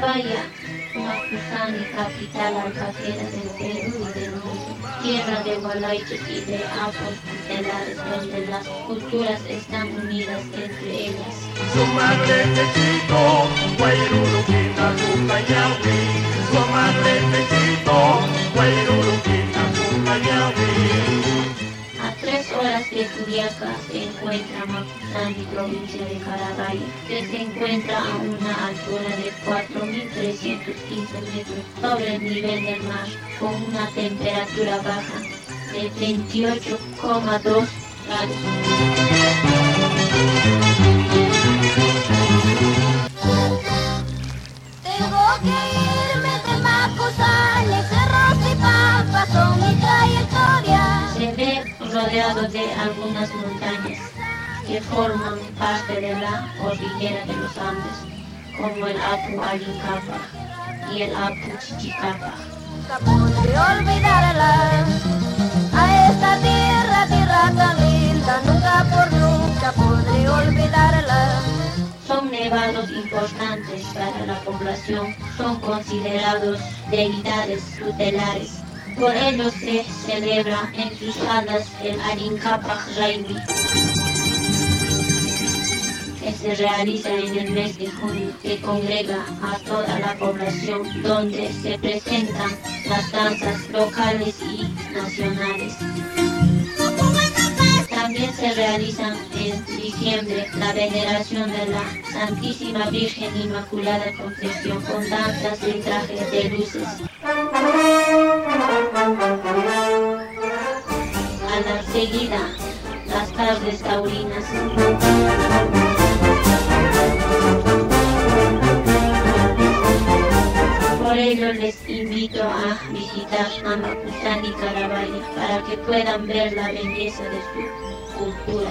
La Bahía, una capital alcacera del Perú y del mundo, tierra de gualaiches y de apos tutelares, donde las culturas están unidas entre ellas. Su madre de chico, Guayru, Lujina, Su madre de tres horas de Curiaca se encuentra Mapuzani, provincia de Carabay, que se encuentra a una altura de 4.315 metros sobre el nivel del mar, con una temperatura baja de 28,2 grados. Rodeado de algunas montañas que forman parte de la cordillera de los Andes, como el Apu Ayuncapa y el Apu Chichicapa. Podré olvidarla. A esta tierra, tierra tan linda, nunca por nunca podré olvidarla. Son nevados importantes para la población, son considerados deidades tutelares. Por ello se celebra en sus faldas el Arincapa Raimi, que se realiza en el mes de junio, que congrega a toda la población, donde se presentan las danzas locales y nacionales. También se realiza en diciembre la veneración de la Santísima Virgen Inmaculada Concepción con danzas y trajes de luces. Las tardes taurinas. Por ello les invito a visitar Amapuzani Carabay para que puedan ver la belleza de su cultura.